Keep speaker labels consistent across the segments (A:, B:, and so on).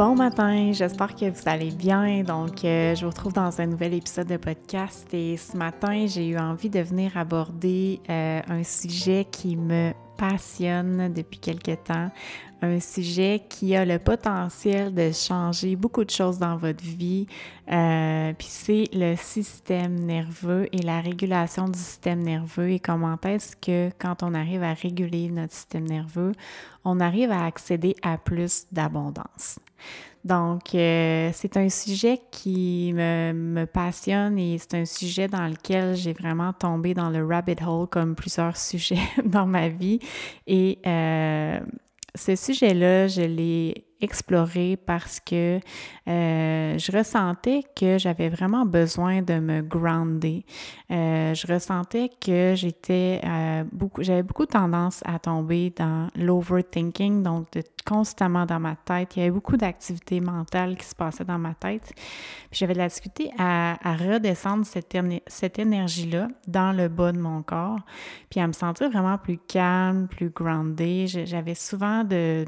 A: Bon matin, j'espère que vous allez bien. Donc, euh, je vous retrouve dans un nouvel épisode de podcast et ce matin, j'ai eu envie de venir aborder euh, un sujet qui me passionne depuis quelque temps, un sujet qui a le potentiel de changer beaucoup de choses dans votre vie. Euh, puis c'est le système nerveux et la régulation du système nerveux et comment est-ce que quand on arrive à réguler notre système nerveux, on arrive à accéder à plus d'abondance? Donc, euh, c'est un sujet qui me, me passionne et c'est un sujet dans lequel j'ai vraiment tombé dans le rabbit hole comme plusieurs sujets dans ma vie. Et euh, ce sujet-là, je l'ai exploré parce que euh, je ressentais que j'avais vraiment besoin de me grounder. Euh, je ressentais que j'étais euh, beaucoup, j'avais beaucoup tendance à tomber dans l'overthinking, donc de constamment dans ma tête. Il y avait beaucoup d'activités mentales qui se passaient dans ma tête. J'avais de la difficulté à, redescendre cette, énergie-là dans le bas de mon corps, puis à me sentir vraiment plus calme, plus groundée. J'avais souvent de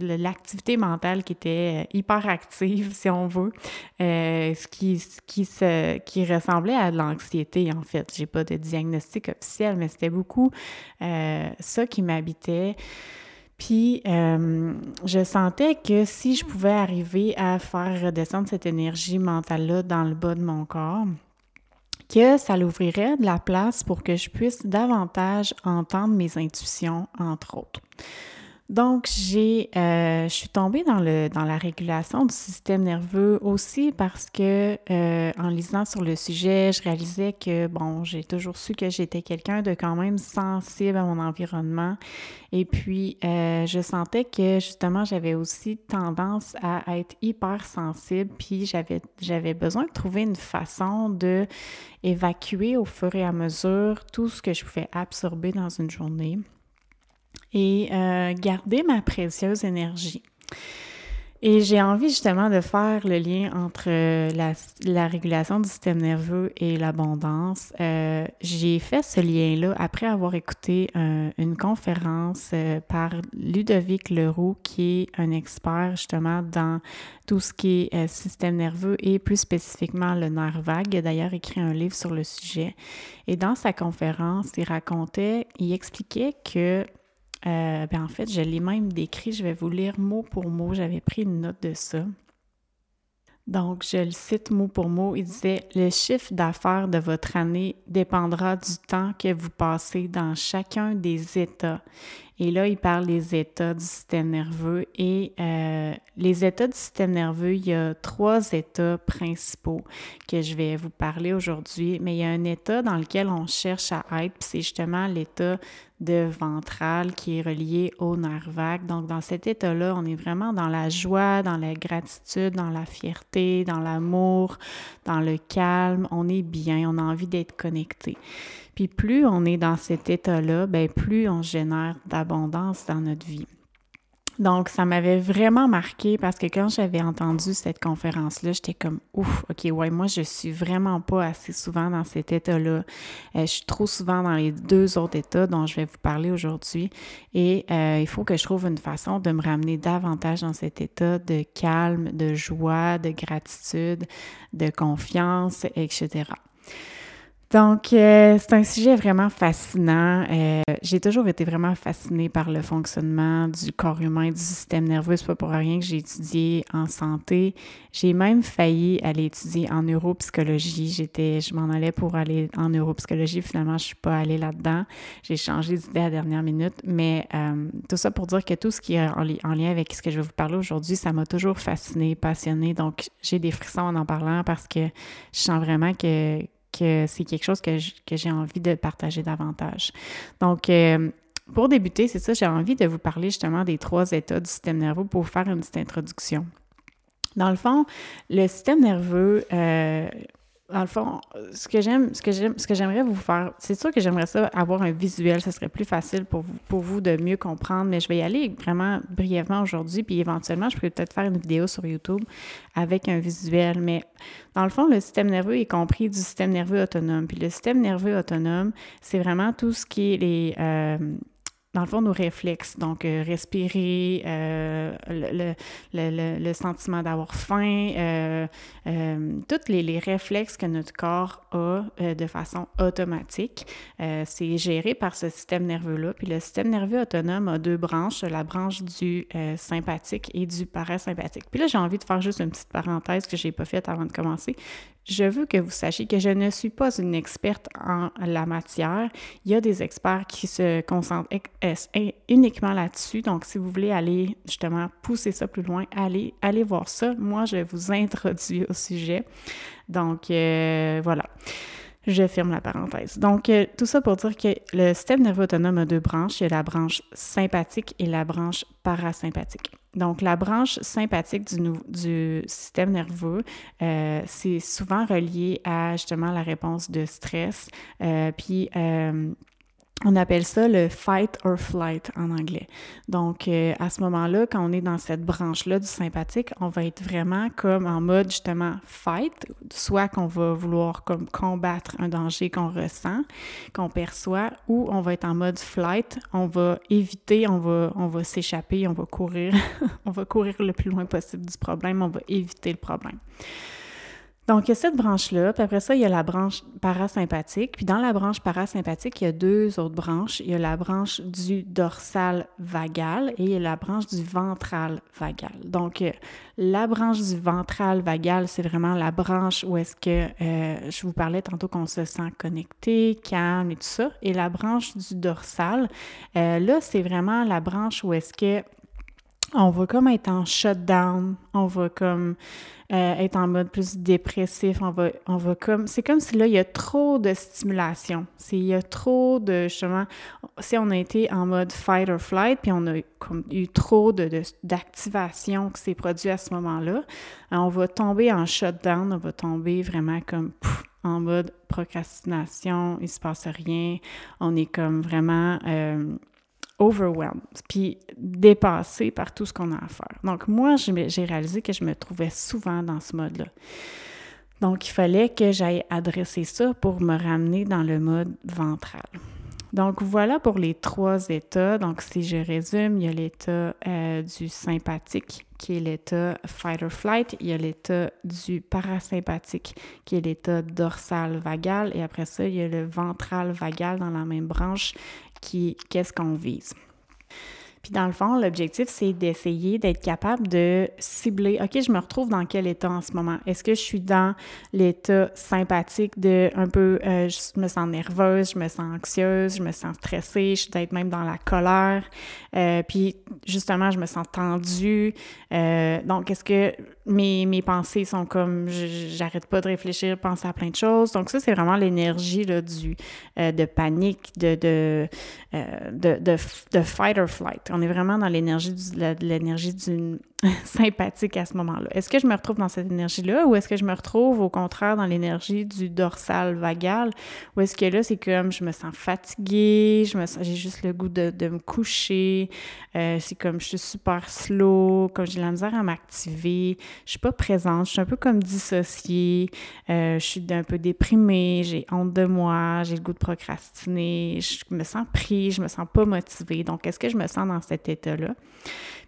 A: l'activité mentale qui était euh, hyper active, si on veut, euh, ce, qui, qui, se, qui ressemblait à de l'anxiété, en fait. J'ai pas de diagnostic officiel, mais c'était beaucoup euh, ça qui m'habitait. Puis, je sentais que si je pouvais arriver à faire redescendre cette énergie mentale-là dans le bas de mon corps, que ça l'ouvrirait de la place pour que je puisse davantage entendre mes intuitions, entre autres. Donc, j'ai, euh, je suis tombée dans, la régulation du système nerveux aussi parce que, euh, en lisant sur le sujet, je réalisais que, bon, j'ai toujours su que j'étais quelqu'un de quand même sensible à mon environnement. Et puis, euh, je sentais que, justement, j'avais aussi tendance à être hyper sensible. Puis, j'avais, j'avais besoin de trouver une façon de évacuer au fur et à mesure tout ce que je pouvais absorber dans une journée et euh, garder ma précieuse énergie. Et j'ai envie justement de faire le lien entre euh, la, régulation du système nerveux et l'abondance. Euh, j'ai fait ce lien-là après avoir écouté une conférence par Ludovic Leroux, qui est un expert justement dans tout ce qui est système nerveux et plus spécifiquement le nerf vague. Il a d'ailleurs écrit un livre sur le sujet. Et dans sa conférence, il racontait, il expliquait que euh, ben en fait, je l'ai même décrit, je vais vous lire mot pour mot, j'avais pris une note de ça. Donc, je le cite mot pour mot. Il disait Le chiffre d'affaires de votre année dépendra du temps que vous passez dans chacun des états. Et là, il parle des états du système nerveux. Et euh, les états du système nerveux, il y a trois états principaux que je vais vous parler aujourd'hui. Mais il y a un état dans lequel on cherche à être, puis c'est justement l'état de ventral qui est relié au nerf vague. Donc, dans cet état-là, on est vraiment dans la joie, dans la gratitude, dans la fierté, dans l'amour, dans le calme. On est bien, on a envie d'être connecté. Puis plus on est dans cet état-là, ben plus on génère d'abondance dans notre vie. Donc, ça m'avait vraiment marqué parce que quand j'avais entendu cette conférence-là, j'étais comme ouf, ok, ouais, moi je suis vraiment pas assez souvent dans cet état-là. Euh, je suis trop souvent dans les deux autres états dont je vais vous parler aujourd'hui. Et euh, il faut que je trouve une façon de me ramener davantage dans cet état de calme, de joie, de gratitude, de confiance, etc. Donc, euh, c'est un sujet vraiment fascinant. Euh, j'ai toujours été vraiment fascinée par le fonctionnement du corps humain, du système nerveux. C'est pas pour rien que j'ai étudié en santé. J'ai même failli aller étudier en neuropsychologie. J'étais, je m'en allais pour aller en neuropsychologie. Finalement, je suis pas allée là-dedans. J'ai changé d'idée à la dernière minute. Mais euh, tout ça pour dire que tout ce qui est en, lien avec ce que je vais vous parler aujourd'hui, ça m'a toujours fascinée, passionnée. Donc, j'ai des frissons en en parlant parce que je sens vraiment que c'est quelque chose que j'ai envie de partager davantage. Donc, euh, pour débuter, c'est ça, j'ai envie de vous parler justement des trois états du système nerveux pour faire une petite introduction. Dans le fond, le système nerveux, euh, dans le fond, ce que j'aime, ce que j'aime, ce que j'aimerais vous faire, c'est sûr que j'aimerais ça avoir un visuel, ce serait plus facile pour vous, de mieux comprendre, mais je vais y aller vraiment brièvement aujourd'hui, puis éventuellement, je pourrais peut-être faire une vidéo sur YouTube avec un visuel, mais dans le fond, le système nerveux est compris du système nerveux autonome. Puis le système nerveux autonome, c'est vraiment tout ce qui est les, euh, dans le fond, nos réflexes. Donc, euh, respirer, euh, le, le, le, sentiment d'avoir faim, euh, tous les, les, réflexes que notre corps a de façon automatique, c'est géré par ce système nerveux-là. Puis le système nerveux autonome a deux branches, la branche du sympathique et du parasympathique. Puis là, j'ai envie de faire juste une petite parenthèse que je n'ai pas faite avant de commencer je veux que vous sachiez que je ne suis pas une experte en la matière. Il y a des experts qui se concentrent uniquement là-dessus. Donc, si vous voulez aller justement pousser ça plus loin, allez, allez voir ça. Moi, je vous introduis au sujet. Donc, euh, voilà. Je ferme la parenthèse. Donc, euh, tout ça pour dire que le système nerveux autonome a deux branches. Il y a la branche sympathique et la branche parasympathique. Donc, la branche sympathique du, du système nerveux, euh, c'est souvent relié à justement la réponse de stress, euh, puis on appelle ça le fight or flight en anglais. Donc, euh, à ce moment-là, quand on est dans cette branche-là du sympathique, on va être vraiment comme en mode justement fight, soit qu'on va vouloir comme combattre un danger qu'on ressent, qu'on perçoit, ou on va être en mode flight, on va éviter, on va, on va s'échapper, on va courir, on va courir le plus loin possible du problème, on va éviter le problème. Donc, il y a cette branche-là, puis après ça, il y a la branche parasympathique. Puis dans la branche parasympathique, il y a deux autres branches. Il y a la branche du dorsal vagal et la branche du ventral vagal. Donc, euh, la branche du ventral vagal, c'est vraiment la branche où est-ce que euh, je vous parlais tantôt qu'on se sent connecté, calme et tout ça. Et la branche du dorsal, euh, là, c'est vraiment la branche où est-ce que on va comme être en shutdown, on va comme euh, être en mode plus dépressif, on va, on va comme, c'est comme si là, il y a trop de stimulation, c'est, il y a trop de, justement, si on a été en mode fight or flight, puis on a eu trop de, d'activation qui s'est produit à ce moment-là, euh, on va tomber en shutdown, on va tomber vraiment comme en mode procrastination, il se passe rien, on est comme vraiment... Euh, overwhelmed, puis dépassé par tout ce qu'on a à faire. Donc, moi, j'ai réalisé que je me trouvais souvent dans ce mode-là. Donc, il fallait que j'aille adresser ça pour me ramener dans le mode ventral. Donc, voilà pour les trois états. Donc, si je résume, il y a l'état euh, du sympathique, qui est l'état fight or flight. Il y a l'état du parasympathique, qui est l'état dorsal vagal. Et après ça, il y a le ventral vagal dans la même branche, qu'est-ce qu'on vise. Puis dans le fond, l'objectif, c'est d'essayer d'être capable de cibler, OK, je me retrouve dans quel état en ce moment? Est-ce que je suis dans l'état sympathique de un peu, euh, je me sens nerveuse, je me sens anxieuse, je me sens stressée, je suis peut-être même dans la colère, euh, puis justement, je me sens tendue. Euh, donc, est-ce que mes, mes pensées sont comme, j'arrête pas de réfléchir, penser à plein de choses? Donc ça, c'est vraiment l'énergie du de panique, de de, de, de, de fight or flight on est vraiment dans l'énergie l'énergie d'une sympathique à ce moment-là. Est-ce que je me retrouve dans cette énergie-là ou est-ce que je me retrouve au contraire dans l'énergie du dorsal vagal? Ou est-ce que là, c'est comme je me sens fatiguée, je me j'ai juste le goût de, me coucher, euh, c'est comme je suis super slow, comme j'ai la misère à m'activer, je suis pas présente, je suis un peu comme dissociée, euh, je suis un peu déprimée, j'ai honte de moi, j'ai le goût de procrastiner, je me sens prise, je me sens pas motivée. Donc, est-ce que je me sens dans cet état-là?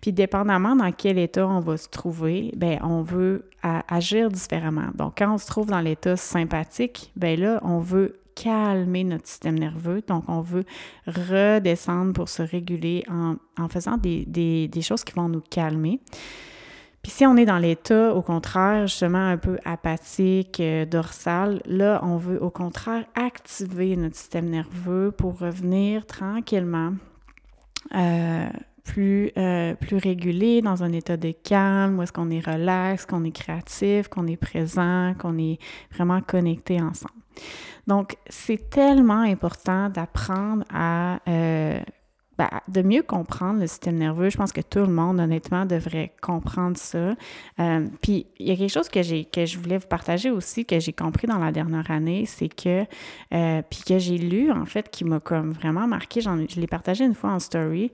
A: Puis dépendamment dans quel on va se trouver, ben on veut agir différemment. Donc quand on se trouve dans l'état sympathique, ben là on veut calmer notre système nerveux. Donc, on veut redescendre pour se réguler en, faisant des, des, choses qui vont nous calmer. Puis si on est dans l'état, au contraire, justement un peu apathique, euh, dorsal, là, on veut au contraire activer notre système nerveux pour revenir tranquillement euh, plus, euh, plus régulé, dans un état de calme, où est-ce qu'on est relax, qu'on est créatif, qu'on est présent, qu'on est vraiment connecté ensemble. Donc, c'est tellement important d'apprendre à euh, ben, de mieux comprendre le système nerveux. Je pense que tout le monde, honnêtement, devrait comprendre ça. Euh, puis, il y a quelque chose que que je voulais vous partager aussi, que j'ai compris dans la dernière année, c'est que, puis que j'ai lu, en fait, qui m'a comme vraiment marqué, je l'ai partagé une fois en story,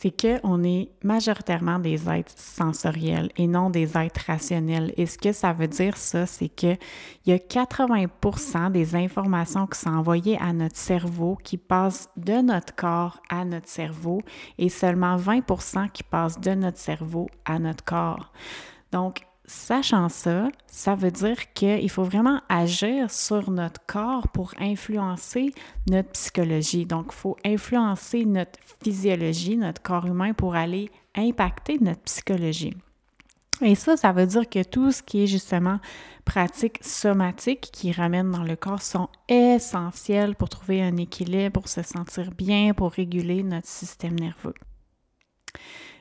A: c'est qu'on est majoritairement des êtres sensoriels et non des êtres rationnels. Et ce que ça veut dire, ça, c'est qu'il y a 80% des informations qui sont envoyées à notre cerveau qui passent de notre corps à notre cerveau et seulement 20% qui passent de notre cerveau à notre corps. Donc, sachant ça, ça veut dire qu'il faut vraiment agir sur notre corps pour influencer notre psychologie. Donc, il faut influencer notre physiologie, notre corps humain pour aller impacter notre psychologie. Et ça, ça veut dire que tout ce qui est justement pratique somatique qui ramène dans le corps sont essentiels pour trouver un équilibre, pour se sentir bien, pour réguler notre système nerveux.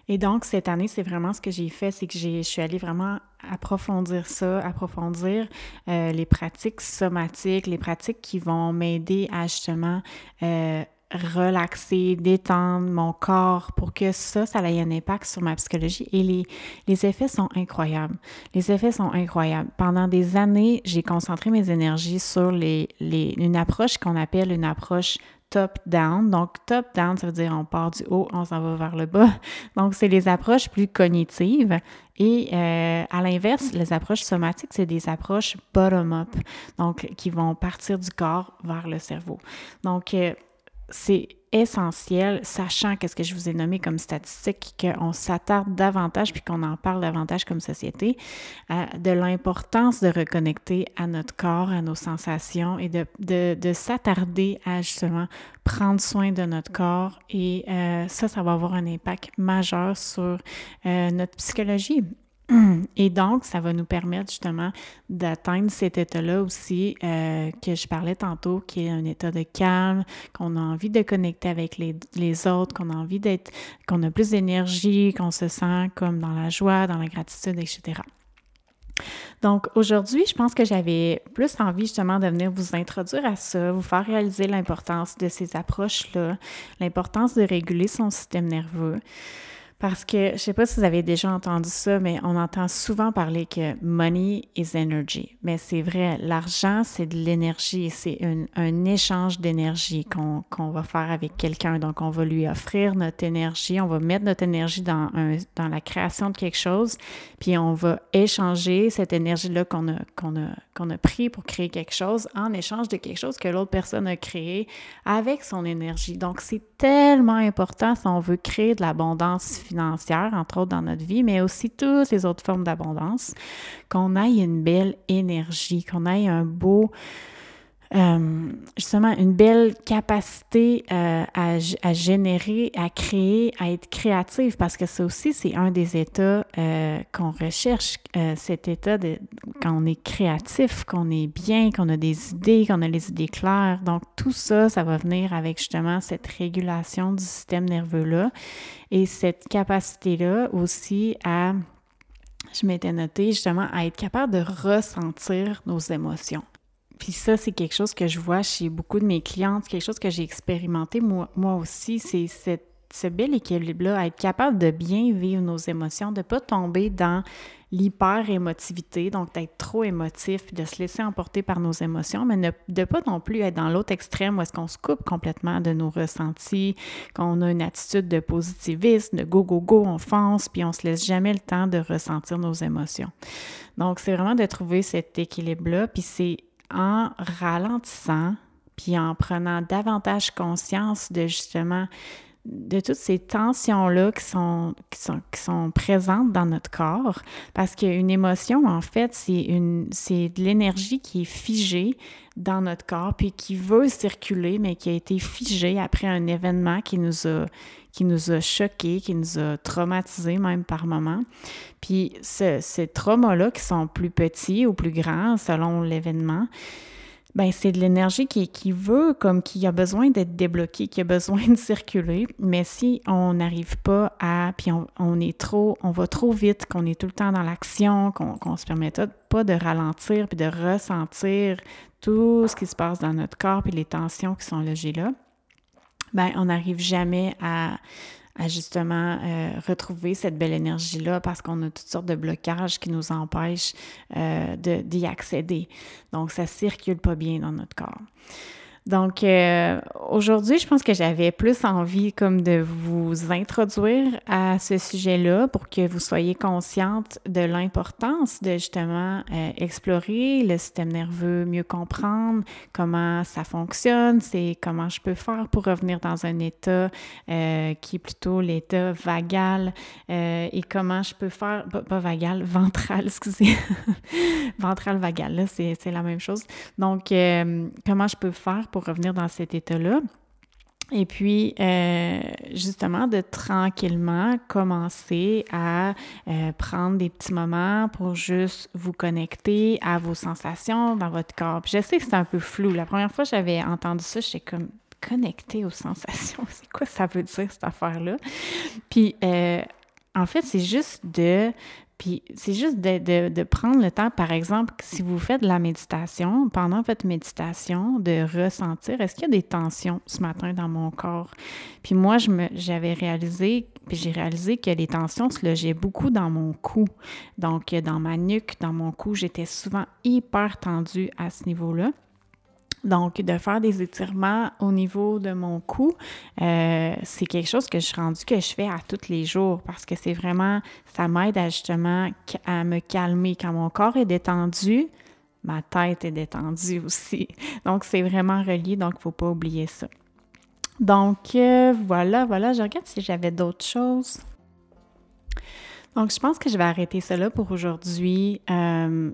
A: Et donc, cette année, c'est vraiment ce que j'ai fait, c'est que je suis allée vraiment approfondir ça, approfondir euh, les pratiques somatiques, les pratiques qui vont m'aider à justement euh, relaxer, détendre mon corps pour que ça, ça ait un impact sur ma psychologie. Et les, effets sont incroyables. Les effets sont incroyables. Pendant des années, j'ai concentré mes énergies sur les, une approche qu'on appelle une approche top-down. Donc, top-down, ça veut dire on part du haut, on s'en va vers le bas. Donc, c'est les approches plus cognitives. Et euh, à l'inverse, les approches somatiques, c'est des approches bottom-up, donc qui vont partir du corps vers le cerveau. Donc, euh, c'est essentiel, sachant qu'est-ce que je vous ai nommé comme statistique, qu'on s'attarde davantage puis qu'on en parle davantage comme société, de l'importance de reconnecter à notre corps, à nos sensations et de, de, s'attarder à justement prendre soin de notre corps. Et euh, ça, ça va avoir un impact majeur sur euh, notre psychologie. Et donc, ça va nous permettre justement d'atteindre cet état-là aussi euh, que je parlais tantôt, qui est un état de calme, qu'on a envie de connecter avec les, les autres, qu'on a envie d'être, qu'on a plus d'énergie, qu'on se sent comme dans la joie, dans la gratitude, etc. Donc aujourd'hui, je pense que j'avais plus envie justement de venir vous introduire à ça, vous faire réaliser l'importance de ces approches-là, l'importance de réguler son système nerveux. Parce que je sais pas si vous avez déjà entendu ça, mais on entend souvent parler que money is energy. Mais c'est vrai, l'argent, c'est de l'énergie, c'est un, échange d'énergie qu'on va faire avec quelqu'un. Donc, on va lui offrir notre énergie, on va mettre notre énergie dans, la création de quelque chose, puis on va échanger cette énergie-là qu'on a, qu'on a pris pour créer quelque chose en échange de quelque chose que l'autre personne a créé avec son énergie. Donc, c'est tellement important si on veut créer de l'abondance financière, entre autres dans notre vie, mais aussi toutes les autres formes d'abondance, qu'on ait une belle énergie, qu'on ait un beau, euh, justement une belle capacité euh, à, générer, à créer, à être créative, parce que ça aussi, c'est un des états euh, qu'on recherche, cet état de quand on est créatif, qu'on est bien, qu'on a des idées, qu'on a les idées claires. Donc, tout ça, ça va venir avec justement cette régulation du système nerveux-là et cette capacité-là aussi à je m'étais noté justement à être capable de ressentir nos émotions. Puis ça, c'est quelque chose que je vois chez beaucoup de mes clientes, quelque chose que j'ai expérimenté moi, aussi, c'est ce bel équilibre-là, être capable de bien vivre nos émotions, de ne pas tomber dans l'hyper-émotivité, donc d'être trop émotif, de se laisser emporter par nos émotions, mais de ne pas non plus être dans l'autre extrême où est-ce qu'on se coupe complètement de nos ressentis, qu'on a une attitude de positivisme, de go, go, go, on fonce, puis on se laisse jamais le temps de ressentir nos émotions. Donc, c'est vraiment de trouver cet équilibre-là, puis c'est en ralentissant, puis en prenant davantage conscience de justement de toutes ces tensions-là qui sont, qui, sont, qui sont présentes dans notre corps, parce qu'une émotion, en fait, c'est, de l'énergie qui est figée dans notre corps, puis qui veut circuler, mais qui a été figée après un événement qui nous a, qui nous a choqués, qui nous a traumatisés même par moment. Puis ces traumas-là qui sont plus petits ou plus grands selon l'événement, ben c'est de l'énergie qui, qui veut, comme qui a besoin d'être débloquée, qui a besoin de circuler. Mais si on n'arrive pas à, puis on, est trop, on va trop vite, qu'on est tout le temps dans l'action, qu'on ne se permet pas de ralentir puis de ressentir tout ce qui se passe dans notre corps puis les tensions qui sont logées là, ben on n'arrive jamais à à justement euh, retrouver cette belle énergie-là parce qu'on a toutes sortes de blocages qui nous empêchent euh, d'y accéder. Donc, ça circule pas bien dans notre corps. Donc, euh, aujourd'hui, je pense que j'avais plus envie comme de vous introduire à ce sujet-là pour que vous soyez consciente de l'importance de justement euh, explorer le système nerveux, mieux comprendre comment ça fonctionne, c'est comment je peux faire pour revenir dans un état euh, qui est plutôt l'état vagal et comment je peux faire, pas, vagal, ventral, excusez, ventral vagal, là, c'est la même chose. Donc, comment je peux faire pour revenir dans cet état-là. Et puis, euh, justement, de tranquillement commencer à euh, prendre des petits moments pour juste vous connecter à vos sensations dans votre corps. je sais que c'est un peu flou. La première fois que j'avais entendu ça, j'étais comme connecté aux sensations. C'est quoi ça veut dire, cette affaire-là? Puis, euh, en fait, c'est juste de puis c'est juste de, prendre le temps, par exemple, si vous faites de la méditation, pendant votre méditation, de ressentir, est-ce qu'il y a des tensions ce matin dans mon corps? Puis moi, j'avais réalisé, puis j'ai réalisé que les tensions se logeaient beaucoup dans mon cou. Donc, dans ma nuque, dans mon cou, j'étais souvent hyper tendue à ce niveau-là. Donc, de faire des étirements au niveau de mon cou, euh, c'est quelque chose que je suis rendu que je fais à tous les jours parce que c'est vraiment, ça m'aide justement à me calmer. Quand mon corps est détendu, ma tête est détendue aussi. Donc, c'est vraiment relié, donc il ne faut pas oublier ça. Donc, euh, voilà, voilà, je regarde si j'avais d'autres choses. Donc, je pense que je vais arrêter cela pour aujourd'hui. Euh,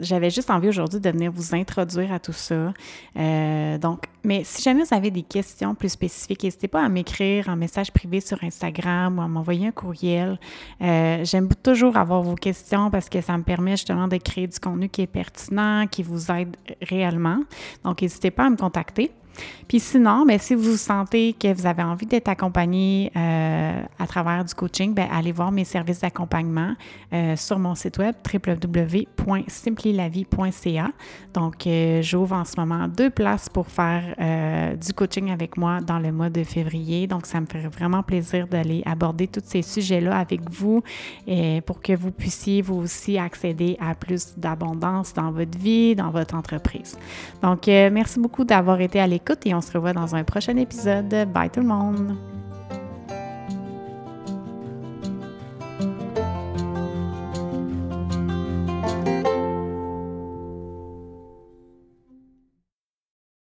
A: J'avais juste envie aujourd'hui de venir vous introduire à tout ça. Euh, donc, mais si jamais vous avez des questions plus spécifiques, n'hésitez pas à m'écrire en message privé sur Instagram ou à m'envoyer un courriel. Euh, J'aime toujours avoir vos questions parce que ça me permet justement de créer du contenu qui est pertinent, qui vous aide réellement. Donc, n'hésitez pas à me contacter. Puis sinon, bien, si vous sentez que vous avez envie d'être accompagné euh, à travers du coaching, bien, allez voir mes services d'accompagnement euh, sur mon site web www.simplylavie.ca. Donc, euh, j'ouvre en ce moment deux places pour faire du coaching avec moi dans le mois de février. Donc, ça me ferait vraiment plaisir d'aller aborder tous ces sujets-là avec vous pour que vous puissiez vous aussi accéder à plus d'abondance dans votre vie, dans votre entreprise. Donc, merci beaucoup d'avoir été à l'écoute et on se revoit dans un prochain épisode. Bye tout le monde!